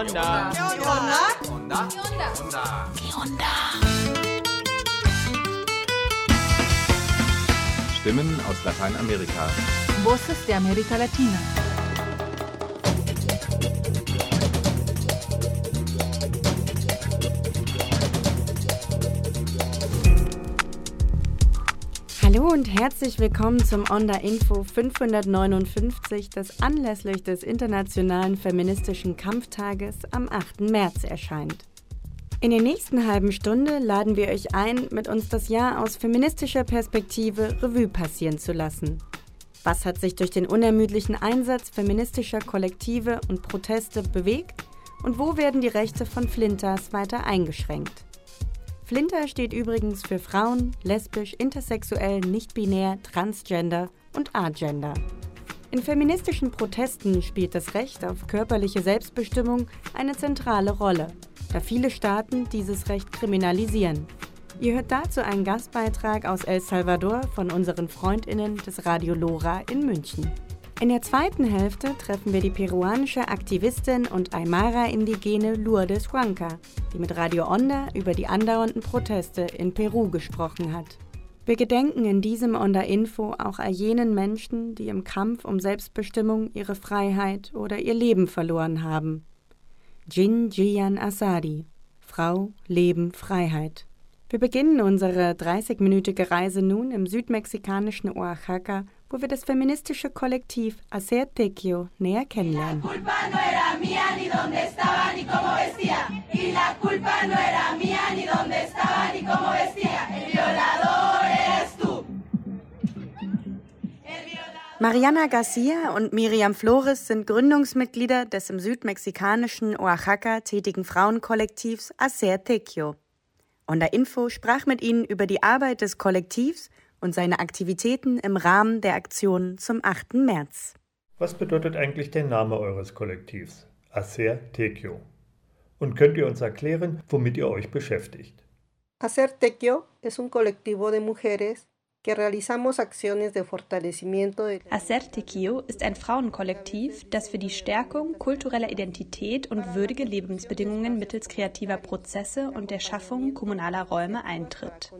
onda? ¿Qué onda? Onda. ¿Qué onda? Stimmen aus Lateinamerika. Voces de América Latina. Hallo und herzlich willkommen zum Onda Info 559, das anlässlich des Internationalen Feministischen Kampftages am 8. März erscheint. In der nächsten halben Stunde laden wir euch ein, mit uns das Jahr aus feministischer Perspektive Revue passieren zu lassen. Was hat sich durch den unermüdlichen Einsatz feministischer Kollektive und Proteste bewegt und wo werden die Rechte von Flinters weiter eingeschränkt? Flinter steht übrigens für Frauen, lesbisch, intersexuell, nicht-binär, transgender und agender. In feministischen Protesten spielt das Recht auf körperliche Selbstbestimmung eine zentrale Rolle, da viele Staaten dieses Recht kriminalisieren. Ihr hört dazu einen Gastbeitrag aus El Salvador von unseren Freundinnen des Radio Lora in München. In der zweiten Hälfte treffen wir die peruanische Aktivistin und Aymara-Indigene Lourdes Huanca, die mit Radio Onda über die andauernden Proteste in Peru gesprochen hat. Wir gedenken in diesem Onda Info auch all jenen Menschen, die im Kampf um Selbstbestimmung ihre Freiheit oder ihr Leben verloren haben. Jin Jian Asadi Frau, Leben, Freiheit. Wir beginnen unsere 30-minütige Reise nun im südmexikanischen Oaxaca wo wir das feministische Kollektiv Hacer Tequio näher kennenlernen. Mariana Garcia und Miriam Flores sind Gründungsmitglieder des im südmexikanischen Oaxaca tätigen Frauenkollektivs Hacer Tequio. Der Info sprach mit ihnen über die Arbeit des Kollektivs und seine Aktivitäten im Rahmen der Aktion zum 8. März. Was bedeutet eigentlich der Name eures Kollektivs? Acer Tequio. Und könnt ihr uns erklären, womit ihr euch beschäftigt? Acer Tequio es un colectivo de mujeres que realizamos acciones de fortalecimiento de Acertequio ist ein Frauenkollektiv, das für die Stärkung kultureller Identität und würdige Lebensbedingungen mittels kreativer Prozesse und der Schaffung kommunaler Räume eintritt.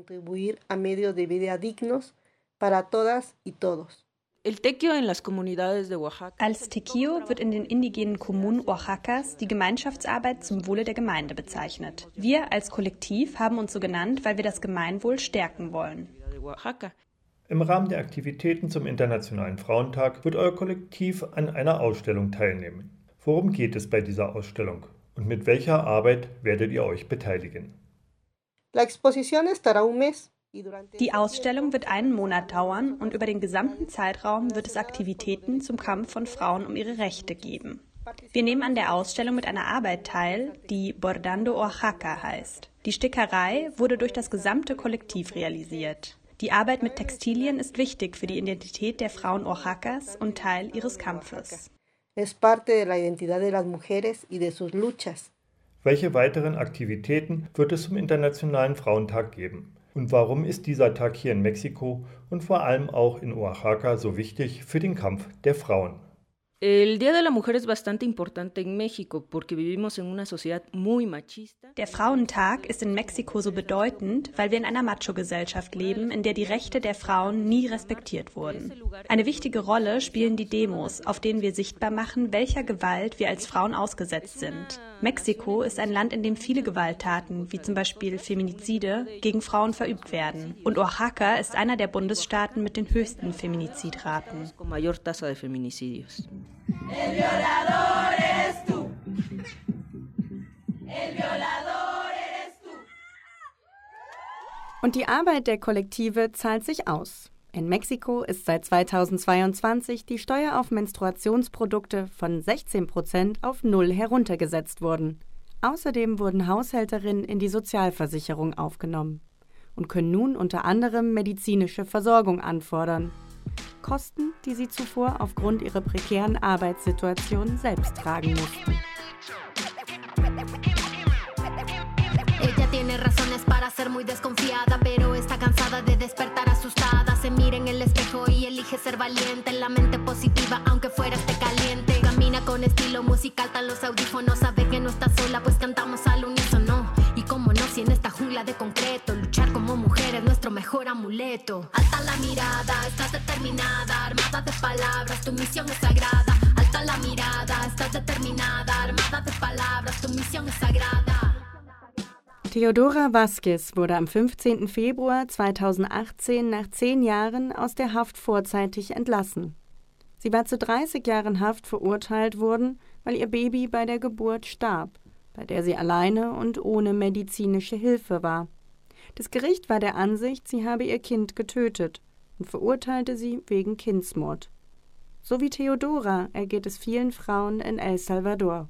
tequio. Als Tequio wird in den indigenen Kommunen Oaxacas die Gemeinschaftsarbeit zum Wohle der Gemeinde bezeichnet. Wir als Kollektiv haben uns so genannt, weil wir das Gemeinwohl stärken wollen. Im Rahmen der Aktivitäten zum Internationalen Frauentag wird euer Kollektiv an einer Ausstellung teilnehmen. Worum geht es bei dieser Ausstellung und mit welcher Arbeit werdet ihr euch beteiligen? Die Ausstellung wird einen Monat dauern und über den gesamten Zeitraum wird es Aktivitäten zum Kampf von Frauen um ihre Rechte geben. Wir nehmen an der Ausstellung mit einer Arbeit teil, die Bordando Oaxaca heißt. Die Stickerei wurde durch das gesamte Kollektiv realisiert. Die Arbeit mit Textilien ist wichtig für die Identität der Frauen Oaxacas und Teil ihres Kampfes. Welche weiteren Aktivitäten wird es zum Internationalen Frauentag geben? Und warum ist dieser Tag hier in Mexiko und vor allem auch in Oaxaca so wichtig für den Kampf der Frauen? El Día de la Mujer es bastante importante en México porque vivimos en una sociedad muy machista. Der Frauentag ist in Mexiko so bedeutend, weil wir in einer Macho-Gesellschaft leben, in der die Rechte der Frauen nie respektiert wurden. Eine wichtige Rolle spielen die Demos, auf denen wir sichtbar machen, welcher Gewalt wir als Frauen ausgesetzt sind. Mexiko ist ein Land, in dem viele Gewalttaten, wie zum Beispiel Feminizide, gegen Frauen verübt werden. Und Oaxaca ist einer der Bundesstaaten mit den höchsten Feminizidraten. Con mayor tasa de feminicidios. Und die Arbeit der Kollektive zahlt sich aus. In Mexiko ist seit 2022 die Steuer auf Menstruationsprodukte von 16% auf Null heruntergesetzt worden. Außerdem wurden Haushälterinnen in die Sozialversicherung aufgenommen und können nun unter anderem medizinische Versorgung anfordern. Kosten, die sie zuvor aufgrund ihrer prekären Arbeitssituation selbst tragen mussten. Ella tiene razones para ser muy desconfiada, pero está cansada de despertar asustada. Se mire en el espejo y elige ser valiente. La mente positiva, aunque fuera esté caliente. Camina con estilo musical, tan los audífonos. Sabe que no está sola, pues cantamos al unísono. Y como no, si en esta jungla de concreto, nuestro mejor amuleto. Alta la mirada, estás determinada, armada de palabras, tu misión es sagrada. Alta la mirada, estás determinada, armada de palabras, tu misión es sagrada. Theodora Vasquez wurde am 15. Februar 2018 nach zehn Jahren aus der Haft vorzeitig entlassen. Sie war zu 30 Jahren Haft verurteilt worden, weil ihr Baby bei der Geburt starb, bei der sie alleine und ohne medizinische Hilfe war. Das Gericht war der Ansicht, sie habe ihr Kind getötet und verurteilte sie wegen Kindsmord. So wie Theodora ergeht es vielen Frauen in El Salvador.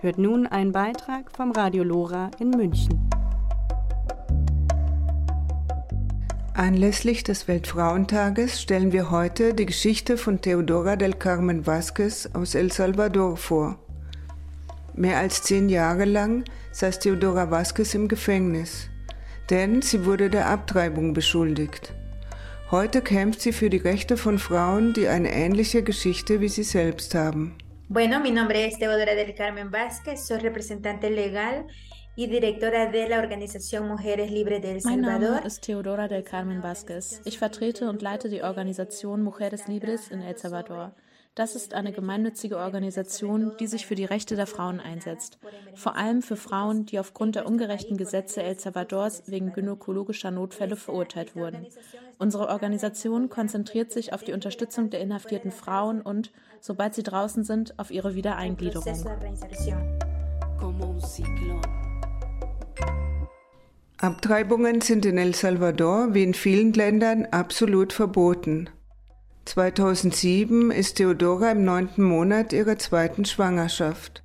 Hört nun einen Beitrag vom Radio Lora in München. Anlässlich des Weltfrauentages stellen wir heute die Geschichte von Theodora del Carmen Vázquez aus El Salvador vor. Mehr als zehn Jahre lang saß Theodora Vázquez im Gefängnis, denn sie wurde der Abtreibung beschuldigt. Heute kämpft sie für die Rechte von Frauen, die eine ähnliche Geschichte wie sie selbst haben. Bueno, mi nombre es Teodora del Carmen Vázquez, soy representante legal y directora de la Organización Mujeres Libres de El Salvador. Mein Name ist Teodora del Carmen Vázquez. Ich vertrete und leite die Organisation Mujeres Libres in El Salvador. Das ist eine gemeinnützige Organisation, die sich für die Rechte der Frauen einsetzt. Vor allem für Frauen, die aufgrund der ungerechten Gesetze El Salvadors wegen gynäkologischer Notfälle verurteilt wurden. Unsere Organisation konzentriert sich auf die Unterstützung der inhaftierten Frauen und, sobald sie draußen sind, auf ihre Wiedereingliederung. Abtreibungen sind in El Salvador wie in vielen Ländern absolut verboten. 2007 ist Theodora im neunten Monat ihrer zweiten Schwangerschaft.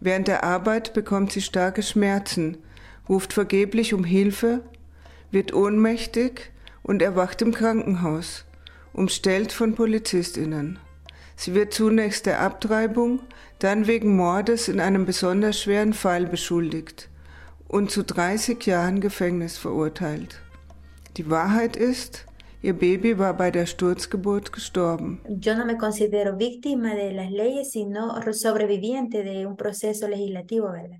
Während der Arbeit bekommt sie starke Schmerzen, ruft vergeblich um Hilfe, wird ohnmächtig und erwacht im Krankenhaus, umstellt von Polizistinnen. Sie wird zunächst der Abtreibung, dann wegen Mordes in einem besonders schweren Fall beschuldigt und zu 30 Jahren Gefängnis verurteilt. Die Wahrheit ist, ihr Baby war bei der Sturzgeburt gestorben. Yo no me considero víctima de las leyes, sino sobreviviente de un proceso legislativo, ¿verdad?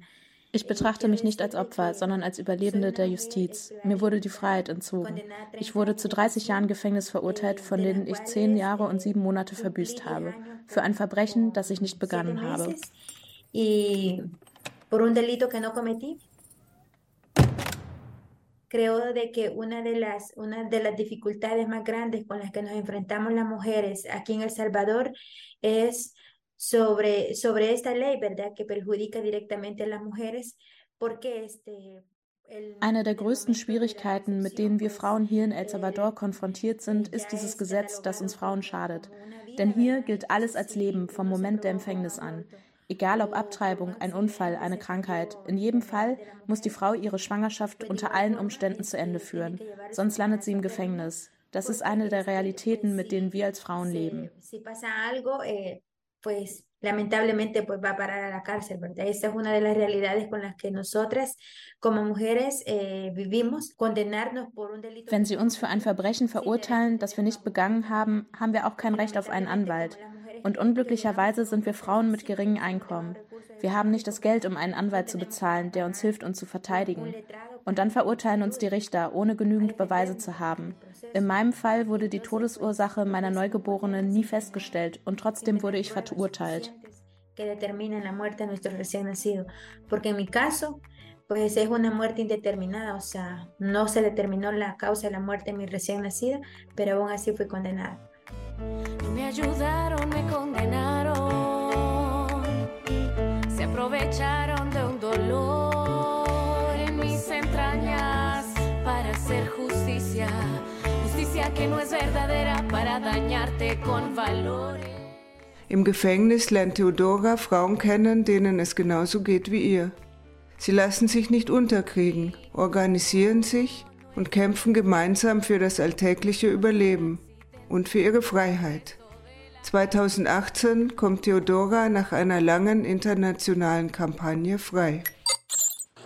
Ich betrachte mich nicht als Opfer, sondern als Überlebende der Justiz. Mir wurde die Freiheit entzogen. Ich wurde zu 30 Jahren Gefängnis verurteilt, von denen ich zehn Jahre und sieben Monate verbüßt habe. Für ein Verbrechen, das ich nicht begangen habe. Creo de que una de las una de las dificultades más grandes con las que nos enfrentamos las mujeres aquí en El Salvador es sobre, sobre esta ley, ¿verdad?, que perjudica directamente a las mujeres, porque este, Eine der größten Schwierigkeiten, mit denen wir Frauen hier in El Salvador konfrontiert sind, ist dieses Gesetz, das uns Frauen schadet. Denn hier gilt alles als Leben vom Moment der Empfängnis an. Egal ob Abtreibung, ein Unfall, eine Krankheit, in jedem Fall muss die Frau ihre Schwangerschaft unter allen Umständen zu Ende führen, sonst landet sie im Gefängnis. Das ist eine der Realitäten, mit denen wir als Frauen leben pues lamentablemente pues va a parar a la cárcel, ¿verdad? Esa es una de las realidades con las que nosotras como mujeres eh, vivimos, condenarnos por un delito. Wenn sie uns für ein Verbrechen verurteilen, das wir nicht begangen haben, haben wir auch kein Recht auf einen Anwalt. Und unglücklicherweise sind wir Frauen mit geringem Einkommen. Wir haben nicht das Geld, um einen Anwalt zu bezahlen, der uns hilft, uns zu verteidigen. Und dann verurteilen uns die Richter, ohne genügend Beweise zu haben. In meinem Fall wurde die Todesursache meiner Neugeborenen nie festgestellt und trotzdem wurde ich verurteilt. que determinan la muerte de nuestro recién nacido. Porque en mi caso, pues es una muerte indeterminada, o sea, no se determinó la causa de la muerte de mi recién nacida, pero aún así fui condenada. No me ayudaron, me condenaron, se aprovecharon de un dolor en mis entrañas para hacer justicia que no es verdadera para dañarte con valores. Im Gefängnis lernt Theodora Frauen kennen, denen es genauso geht wie ihr. Sie lassen sich nicht unterkriegen, organisieren sich und kämpfen gemeinsam für das alltägliche Überleben und für ihre Freiheit. 2018 kommt Theodora nach einer langen internationalen Kampagne frei.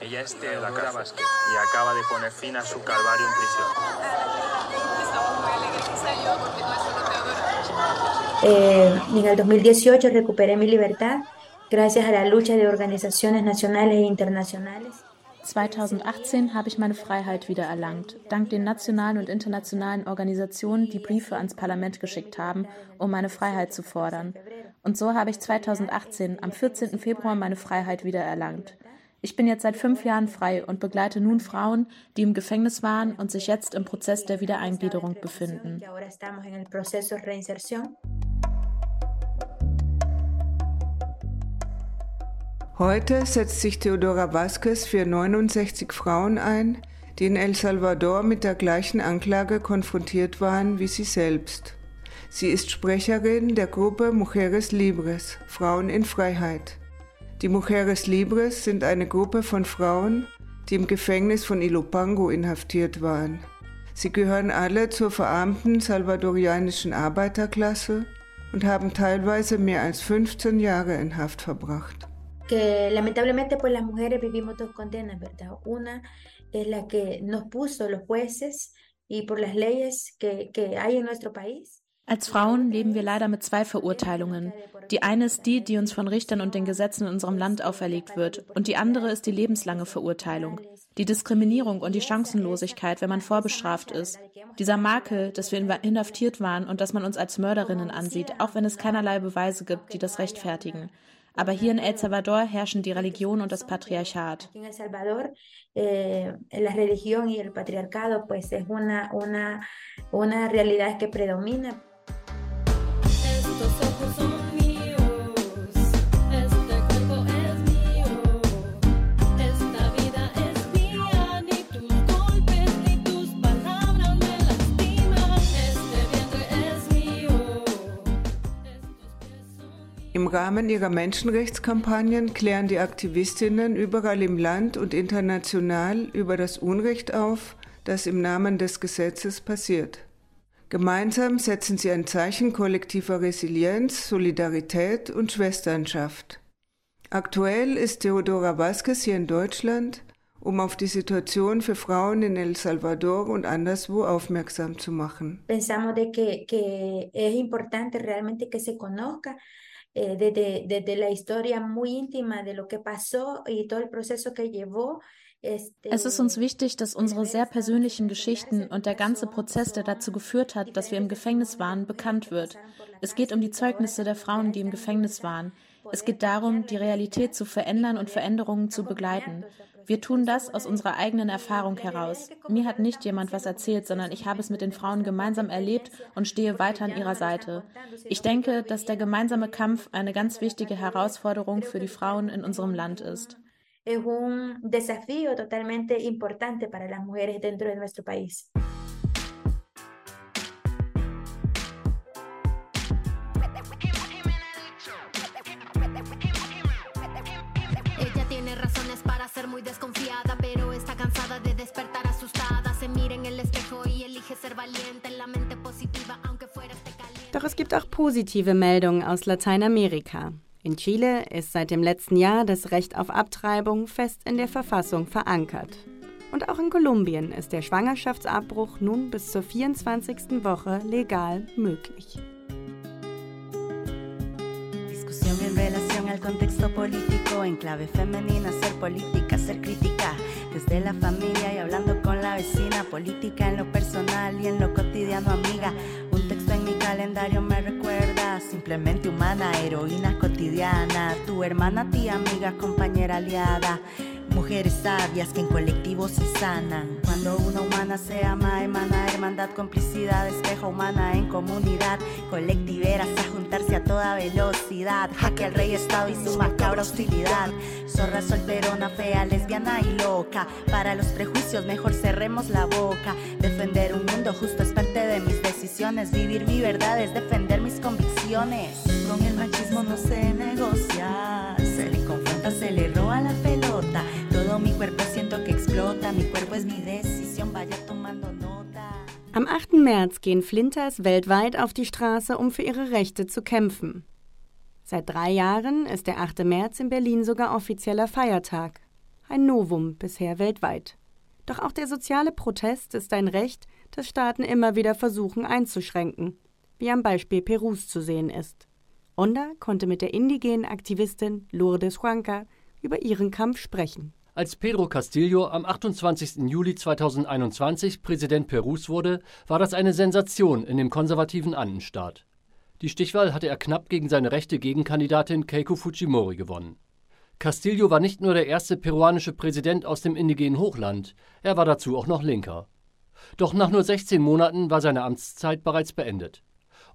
Ella es Teodora Vázquez y acaba de poner fin a su calvario en prisión. Eh, en el 2018 recuperé mi libertad gracias a la lucha de organizaciones nacionales e internacionales. 2018 habe ich meine Freiheit wiedererlangt, dank den nationalen und internationalen Organisationen, die Briefe ans Parlament geschickt haben, um meine Freiheit zu fordern. Und so habe ich 2018 am 14. Februar meine Freiheit wiedererlangt. Ich bin jetzt seit fünf Jahren frei und begleite nun Frauen, die im Gefängnis waren und sich jetzt im Prozess der Wiedereingliederung befinden. Heute setzt sich Theodora Vasquez für 69 Frauen ein, die in El Salvador mit der gleichen Anklage konfrontiert waren wie sie selbst. Sie ist Sprecherin der Gruppe Mujeres Libres, Frauen in Freiheit. Die Mujeres Libres sind eine Gruppe von Frauen, die im Gefängnis von Ilopango inhaftiert waren. Sie gehören alle zur verarmten salvadorianischen Arbeiterklasse und haben teilweise mehr als 15 Jahre in Haft verbracht. Que lamentablemente pues las mujeres vivimos dos condenas, ¿verdad? Una es la que nos puso los jueces y por las leyes que, que hay en nuestro país. Als Frauen leben wir leider mit zwei Verurteilungen. Die eine ist die, die uns von Richtern und den Gesetzen in unserem Land auferlegt wird, und die andere ist die lebenslange Verurteilung. Die Diskriminierung und die Chancenlosigkeit, wenn man vorbestraft ist. Dieser Makel, dass wir inhaftiert waren und dass man uns als Mörderinnen ansieht, auch wenn es keinerlei Beweise gibt, die das rechtfertigen. Aber hier in El Salvador herrschen die Religion und das Patriarchat. En El Salvador, eh, la religión y el patriarcado, pues es una, una, una realidad que predomina. Estos ojos son Im Rahmen ihrer Menschenrechtskampagnen klären die Aktivistinnen überall im Land und international über das Unrecht auf, das im Namen des Gesetzes passiert. Gemeinsam setzen sie ein Zeichen kollektiver Resilienz, Solidarität und Schwesternschaft. Aktuell ist Theodora Vasquez hier in Deutschland, um auf die Situation für Frauen in El Salvador und anderswo aufmerksam zu machen. Pensamos de que, que es importante realmente que se conozca eh, desde, desde la historia muy íntima de lo que pasó y todo el proceso que llevó. Es ist uns wichtig, dass unsere sehr persönlichen Geschichten und der ganze Prozess, der dazu geführt hat, dass wir im Gefängnis waren, bekannt wird. Es geht um die Zeugnisse der Frauen, die im Gefängnis waren. Es geht darum, die Realität zu verändern und Veränderungen zu begleiten. Wir tun das aus unserer eigenen Erfahrung heraus. Mir hat nicht jemand was erzählt, sondern ich habe es mit den Frauen gemeinsam erlebt und stehe weiter an ihrer Seite. Ich denke, dass der gemeinsame Kampf eine ganz wichtige Herausforderung für die Frauen in unserem Land ist. Es un desafío totalmente importante para las mujeres dentro de nuestro país. Doch es gibt auch positive Meldungen aus Lateinamerika. In Chile ist seit dem letzten Jahr das Recht auf Abtreibung fest in der Verfassung verankert. Und auch in Kolumbien ist der Schwangerschaftsabbruch nun bis zur 24. Woche legal möglich. Discusión en relación al contexto político, en clave femenina, ser política, ser crítica, desde la familia y hablando con vecina, política en lo personal y en lo cotidiano, amiga. Un texto en mi calendario me recuerda, simplemente humana, heroína cotidiana, tu hermana, tía, amiga, compañera, aliada. Mujeres sabias que en colectivo se sanan. Cuando una humana se ama, emana hermandad, complicidad, espejo humana en comunidad. Colectiveras a juntarse a toda velocidad. Jaque al rey Estado y su macabra hostilidad. Zorra solterona, fea, lesbiana y loca. Para los prejuicios, mejor cerremos la boca. Defender un mundo justo es parte de mis decisiones. Vivir mi verdad es defender mis convicciones. Con el machismo no se negocia. Confronta, se le roba la pelota. Todo mi cuerpo siento que explota. Mi cuerpo es mi decisión, vaya tomando nota. Am 8. März gehen Flinters weltweit auf die Straße, um für ihre Rechte zu kämpfen. Seit drei Jahren ist der 8. März in Berlin sogar offizieller Feiertag. Ein Novum bisher weltweit. Doch auch der soziale Protest ist ein Recht, das Staaten immer wieder versuchen einzuschränken. wie am Beispiel Perus zu sehen ist. Onda konnte mit der indigenen Aktivistin Lourdes Juanca über ihren Kampf sprechen. Als Pedro Castillo am 28. Juli 2021 Präsident Perus wurde, war das eine Sensation in dem konservativen Andenstaat. Die Stichwahl hatte er knapp gegen seine rechte Gegenkandidatin Keiko Fujimori gewonnen. Castillo war nicht nur der erste peruanische Präsident aus dem indigenen Hochland, er war dazu auch noch Linker. Doch nach nur 16 Monaten war seine Amtszeit bereits beendet.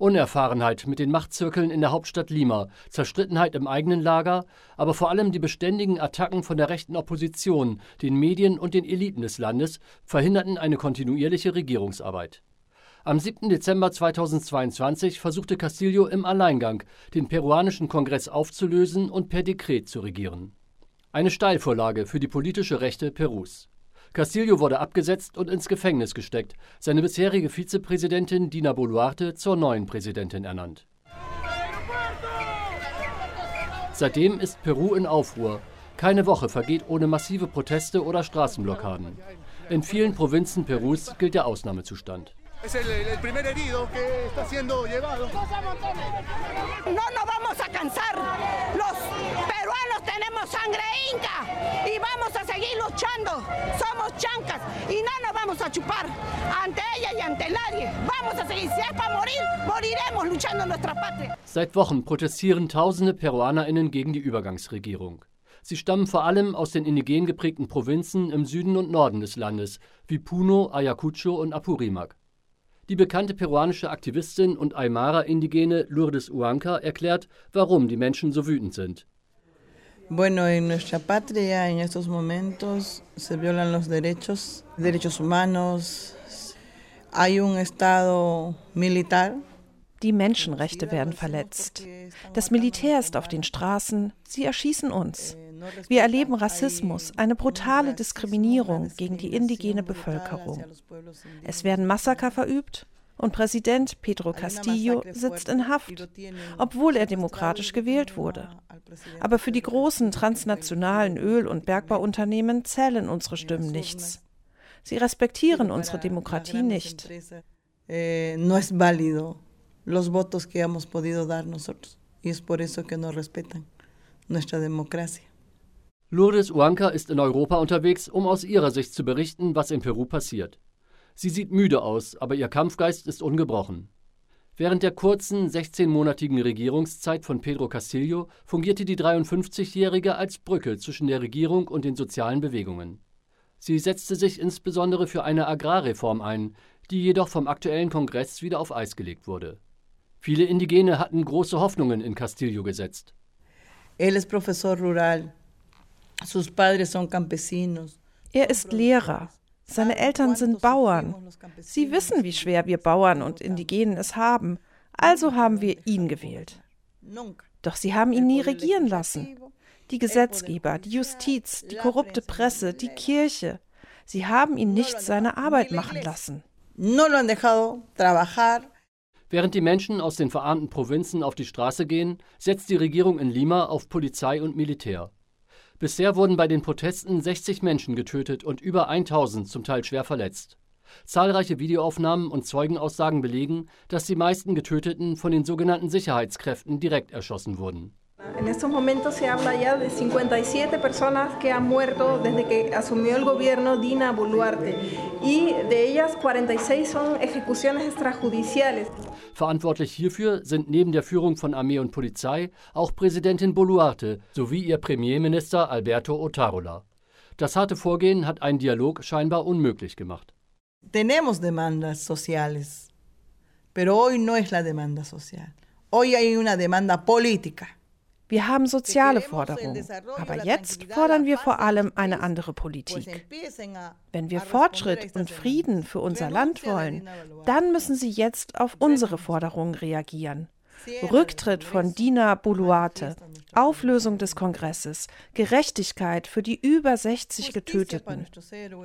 Unerfahrenheit mit den Machtzirkeln in der Hauptstadt Lima, Zerstrittenheit im eigenen Lager, aber vor allem die beständigen Attacken von der rechten Opposition, den Medien und den Eliten des Landes verhinderten eine kontinuierliche Regierungsarbeit. Am 7. Dezember 2022 versuchte Castillo im Alleingang, den peruanischen Kongress aufzulösen und per Dekret zu regieren. Eine Steilvorlage für die politische Rechte Perus. Castillo wurde abgesetzt und ins Gefängnis gesteckt, seine bisherige Vizepräsidentin Dina Boluarte zur neuen Präsidentin ernannt. Seitdem ist Peru in Aufruhr. Keine Woche vergeht ohne massive Proteste oder Straßenblockaden. In vielen Provinzen Perus gilt der Ausnahmezustand. Es el, el, primer herido que está siendo llevado. No nos vamos a cansar. Los tenemos sangre inca y vamos a seguir luchando. Somos chancas y no nos vamos a chupar ante ella y ante nadie. Vamos a seguir. Si es para morir, moriremos luchando nuestra patria. Seit Wochen protestieren tausende PeruanerInnen gegen die Übergangsregierung. Sie stammen vor allem aus den indigen geprägten Provinzen im Süden und Norden des Landes, wie Puno, Ayacucho und Apurimac. Die bekannte peruanische Aktivistin und Aymara-Indigene Lourdes Uanca erklärt, warum die Menschen so wütend sind. Bueno, en nuestra patria en estos momentos se violan los derechos, derechos humanos. Hay un Estado militar. Die Menschenrechte werden verletzt. Das Militär ist auf den Straßen, sie erschießen uns. Wir erleben Rassismus, eine brutale Diskriminierung gegen die indigene Bevölkerung. Es werden Massaker verübt und Präsident Pedro Castillo sitzt in Haft, obwohl er demokratisch gewählt wurde. Aber für die großen transnationalen Öl- und Bergbauunternehmen zählen unsere Stimmen nichts. Sie respektieren unsere Demokratie nicht. Eh, no es válido los votos que hemos podido dar nosotros. Y es por eso que no respetan nuestra democracia. Lourdes Uanca ist in Europa unterwegs, um aus ihrer Sicht zu berichten, was in Peru passiert. Sie sieht müde aus, aber ihr Kampfgeist ist ungebrochen. Während der kurzen 16-monatigen Regierungszeit von Pedro Castillo fungierte die 53-Jährige als Brücke zwischen der Regierung und den sozialen Bewegungen. Sie setzte sich insbesondere für eine Agrarreform ein, die jedoch vom aktuellen Kongress wieder auf Eis gelegt wurde. Viele Indigene hatten große Hoffnungen in Castillo gesetzt. Él es profesor rural. Sus padres son campesinos. Er ist Lehrer. Seine Eltern sind Bauern. Sie wissen, wie schwer wir Bauern und Indigenen es haben. Also haben wir ihn gewählt. Doch sie haben ihn nie regieren lassen. Die Gesetzgeber, die Justiz, die korrupte Presse, die Kirche. Sie haben ihn nicht seine Arbeit machen lassen. Während die Menschen aus den verarmten Provinzen auf die Straße gehen, setzt die Regierung in Lima auf Polizei und Militär. Bisher wurden bei den Protesten 60 Menschen getötet und über 1000 zum Teil schwer verletzt. Zahlreiche Videoaufnahmen und Zeugenaussagen belegen, dass die meisten Getöteten von den sogenannten Sicherheitskräften direkt erschossen wurden. En estos momentos se habla ya de 57 personas que han muerto desde que asumió el gobierno Dina Boluarte y de ellas 46 son ejecuciones extrajudiciales. Verantwortlich hierfür sind neben der Führung von Armee und Polizei auch Präsidentin Boluarte sowie ihr Premierminister Alberto Otarola. Das harte Vorgehen hat einen Dialog scheinbar unmöglich gemacht. Tenemos demandas sociales, pero hoy no es la demanda social. Hoy hay una demanda política. Wir haben soziale Forderungen, aber jetzt fordern wir vor allem eine andere Politik. Wenn wir Fortschritt und Frieden für unser Land wollen, dann müssen Sie jetzt auf unsere Forderungen reagieren. Rücktritt von Dina Boluarte, Auflösung des Kongresses, Gerechtigkeit für die über 60 Getöteten,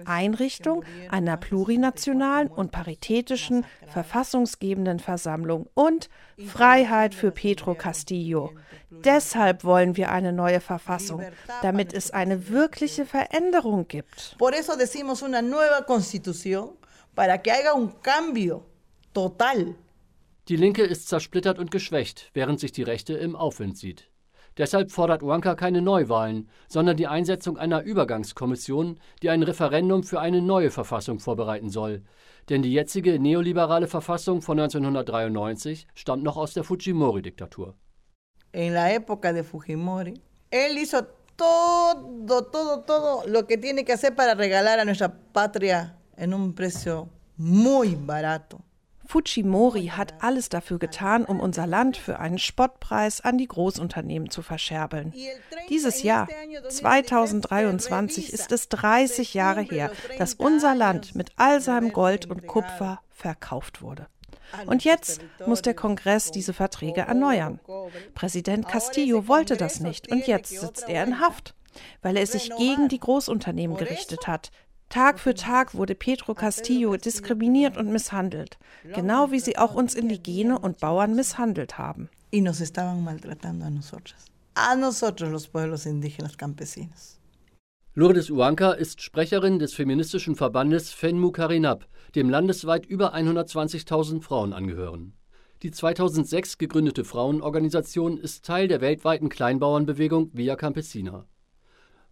Einrichtung einer plurinationalen und paritätischen verfassungsgebenden Versammlung und Freiheit für Pedro Castillo. Deshalb wollen wir eine neue Verfassung, damit es eine wirkliche Veränderung gibt. Por eso decimos una nueva constitución para que haga un cambio total. Die Linke ist zersplittert und geschwächt, während sich die Rechte im Aufwind sieht. Deshalb fordert Uanka keine Neuwahlen, sondern die Einsetzung einer Übergangskommission, die ein Referendum für eine neue Verfassung vorbereiten soll. Denn die jetzige neoliberale Verfassung von 1993 stammt noch aus der Fujimori-Diktatur. En la época de Fujimori, él hizo todo, todo, todo lo que tiene que hacer para regalar a nuestra patria en un precio muy barato. Fujimori hat alles dafür getan, um unser Land für einen Spottpreis an die Großunternehmen zu verscherbeln. Dieses Jahr, 2023, ist es 30 Jahre her, dass unser Land mit all seinem Gold und Kupfer verkauft wurde. Und jetzt muss der Kongress diese Verträge erneuern. Präsident Castillo wollte das nicht und jetzt sitzt er in Haft, weil er sich gegen die Großunternehmen gerichtet hat, Tag für Tag wurde Pedro Castillo diskriminiert und misshandelt, genau wie sie auch uns Indigene und Bauern misshandelt haben. Y nos estaban maltratando a nosotros, a nosotros los pueblos indígenas campesinos. Lourdes Uanka ist Sprecherin des feministischen Verbandes FENMU Karinab, dem landesweit über 120.000 Frauen angehören. Die 2006 gegründete Frauenorganisation ist Teil der weltweiten Kleinbauernbewegung Via Campesina.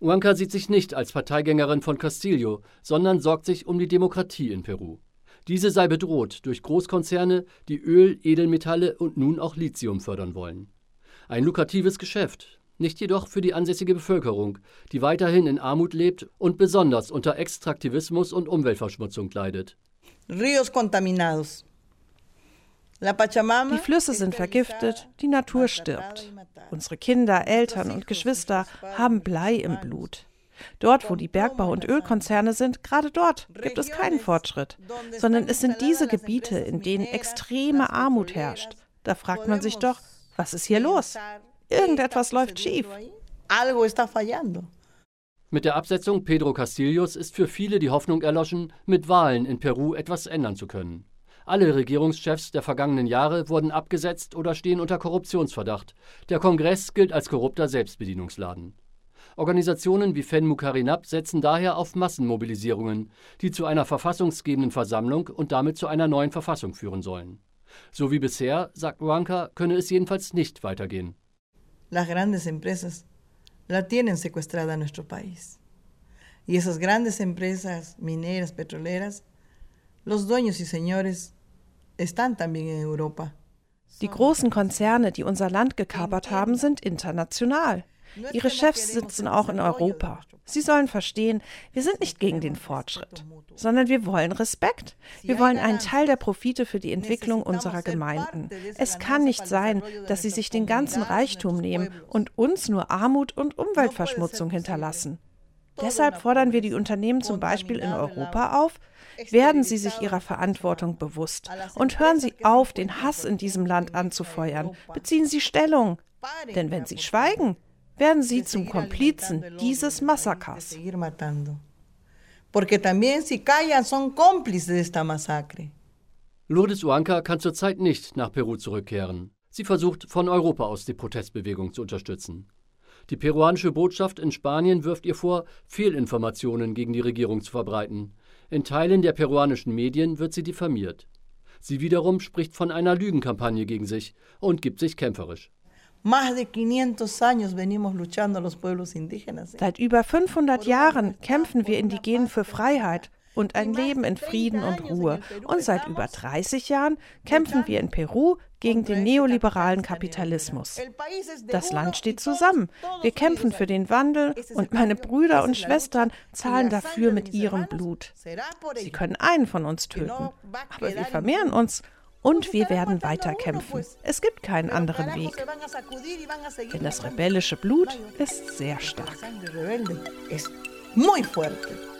Uanca sieht sich nicht als Parteigängerin von Castillo, sondern sorgt sich um die Demokratie in Peru. Diese sei bedroht durch Großkonzerne, die Öl, Edelmetalle und nun auch Lithium fördern wollen. Ein lukratives Geschäft, nicht jedoch für die ansässige Bevölkerung, die weiterhin in Armut lebt und besonders unter Extraktivismus und Umweltverschmutzung leidet. Ríos contaminados. Die Flüsse sind vergiftet, die Natur stirbt. Unsere Kinder, Eltern und Geschwister haben Blei im Blut. Dort, wo die Bergbau- und Ölkonzerne sind, gerade dort gibt es keinen Fortschritt, sondern es sind diese Gebiete, in denen extreme Armut herrscht. Da fragt man sich doch, was ist hier los? Irgendetwas läuft schief. Mit der Absetzung Pedro Castillos ist für viele die Hoffnung erloschen, mit Wahlen in Peru etwas ändern zu können. Alle Regierungschefs der vergangenen Jahre wurden abgesetzt oder stehen unter Korruptionsverdacht. Der Kongress gilt als korrupter Selbstbedienungsladen. Organisationen wie FENMU Karinab setzen daher auf Massenmobilisierungen, die zu einer verfassungsgebenden Versammlung und damit zu einer neuen Verfassung führen sollen. So wie bisher, sagt Ruanka, könne es jedenfalls nicht weitergehen. Las grandes empresas la tienen secuestrada nuestro país. Y esas grandes empresas mineras, petroleras, los dueños y señores Die großen Konzerne, die unser Land gekapert haben, sind international. Ihre Chefs sitzen auch in Europa. Sie sollen verstehen, wir sind nicht gegen den Fortschritt, sondern wir wollen Respekt. Wir wollen einen Teil der Profite für die Entwicklung unserer Gemeinden. Es kann nicht sein, dass sie sich den ganzen Reichtum nehmen und uns nur Armut und Umweltverschmutzung hinterlassen. Deshalb fordern wir die Unternehmen zum Beispiel in Europa auf, werden Sie sich Ihrer Verantwortung bewusst und hören Sie auf, den Hass in diesem Land anzufeuern. Beziehen Sie Stellung. Denn wenn Sie schweigen, werden Sie zum Komplizen dieses Massakers. Porque también si callan son cómplices de esta masacre. Lourdes Uanca kann zurzeit nicht nach Peru zurückkehren. Sie versucht, von Europa aus die Protestbewegung zu unterstützen. Die peruanische Botschaft in Spanien wirft ihr vor, Fehlinformationen gegen die Regierung zu verbreiten. In Teilen der peruanischen Medien wird sie diffamiert. Sie wiederum spricht von einer Lügenkampagne gegen sich und gibt sich kämpferisch. Seit über 500 Jahren kämpfen wir Indigenen für Freiheit und ein Leben in Frieden und Ruhe. Und seit über 30 Jahren kämpfen wir in Peru gegen den neoliberalen Kapitalismus. Das Land steht zusammen. Wir kämpfen für den Wandel und meine Brüder und Schwestern zahlen dafür mit ihrem Blut. Sie können einen von uns töten, aber wir vermehren uns und wir werden weiter kämpfen. Es gibt keinen anderen Weg. Denn das rebellische Blut ist sehr stark. Donde camino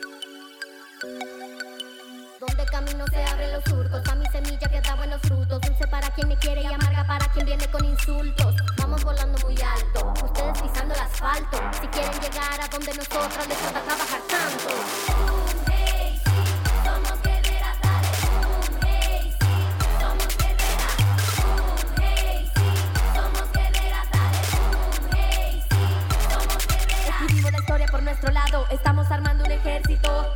se abren los surcos, a mi semilla que da buenos frutos. Dulce para quien me quiere y amarga para quien viene con insultos. Vamos volando muy alto, ustedes pisando el asfalto. Si quieren llegar a donde nosotros les toca trabajar tanto. por nuestro lado. Estamos armando un ejército.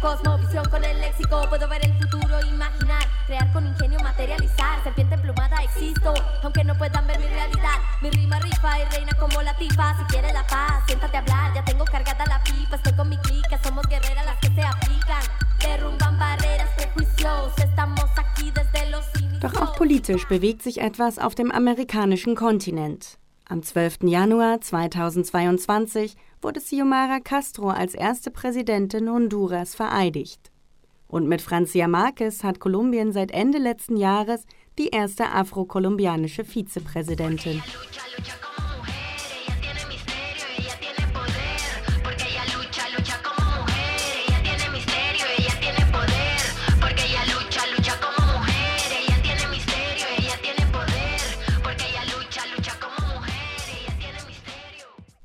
Cosmovisión con el léxico. Puedo ver el futuro, imaginar, crear con ingenio materializar existo, aunque no puedan ver mi realidad. Mi rima rifa y reina como la tifa. Si quieres la paz, siéntate a hablar. Ya tengo cargada la pipa, estoy con mi clica. Somos guerreras las que se aplican. Derrumban barreras, prejuicios. Estamos aquí desde los Doch auch politisch bewegt sich etwas auf dem amerikanischen Kontinent. Am 12. Januar 2022 wurde Xiomara Castro als erste Präsidentin Honduras vereidigt. Und mit Francia Marquez hat Kolumbien seit Ende letzten Jahres die erste afro-kolumbianische Vizepräsidentin.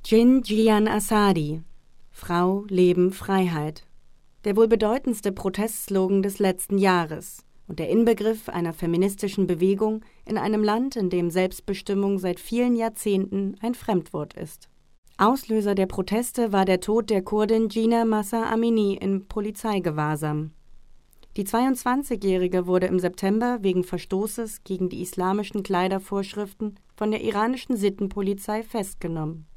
Jin Jian Asadi Frau, Leben, Freiheit der wohl bedeutendste Protestslogan des letzten Jahres und der Inbegriff einer feministischen Bewegung in einem Land, in dem Selbstbestimmung seit vielen Jahrzehnten ein Fremdwort ist. Auslöser der Proteste war der Tod der Kurdin Gina Massa Amini in Polizeigewahrsam. Die 22-Jährige wurde im September wegen Verstoßes gegen die islamischen Kleidervorschriften von der iranischen Sittenpolizei festgenommen.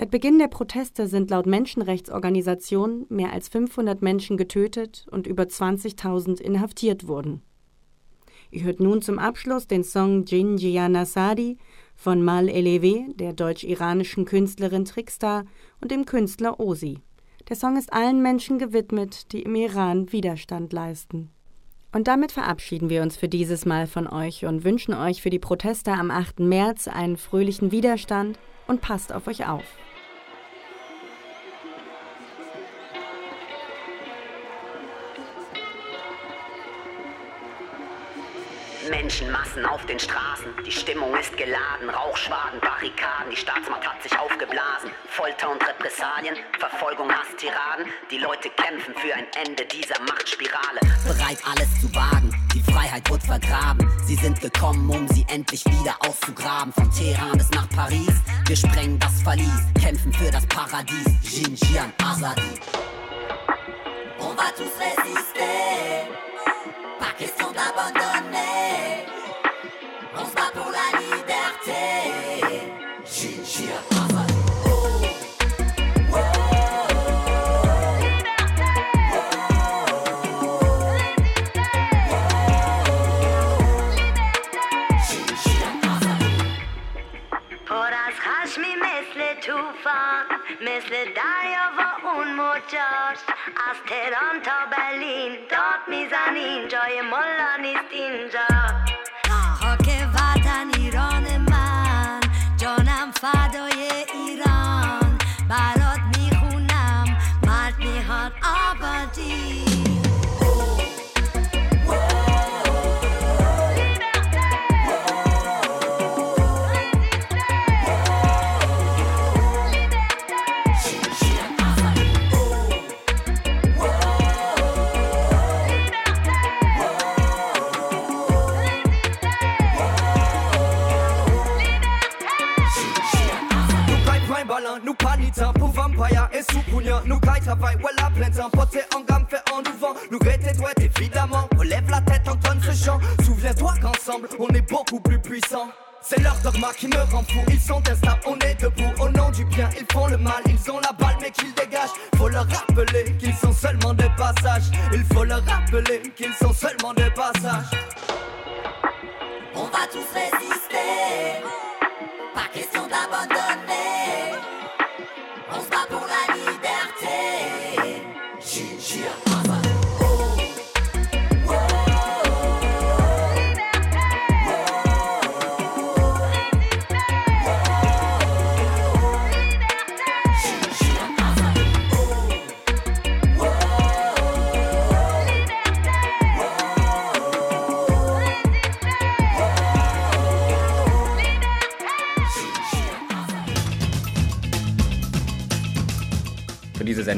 Seit Beginn der Proteste sind laut Menschenrechtsorganisationen mehr als 500 Menschen getötet und über 20.000 inhaftiert worden. Ihr hört nun zum Abschluss den Song Jin Jiana Sadi von Mal Eleve, der deutsch-iranischen Künstlerin Trickstar und dem Künstler Osi. Der Song ist allen Menschen gewidmet, die im Iran Widerstand leisten. Und damit verabschieden wir uns für dieses Mal von euch und wünschen euch für die Proteste am 8. März einen fröhlichen Widerstand und passt auf euch auf. Menschenmassen auf den Straßen, die Stimmung ist geladen, Rauchschwaden, Barrikaden, die Staatsmacht hat sich aufgeblasen, Folter und Repressalien, Verfolgung, Hass, Tiraden, die Leute kämpfen für ein Ende dieser Machtspirale, bereit alles zu wagen, die Freiheit wird vergraben, sie sind gekommen, um sie endlich wieder auszugraben, von Teheran bis nach Paris, wir sprengen das Verlies, kämpfen für das Paradies, Xinjiang, Azadi. On va tous résister, question d'abandonner. On se bat pour la liberté. موجاش از تهران تا برلین داد می‌زنین جای ملا نیست اینجا.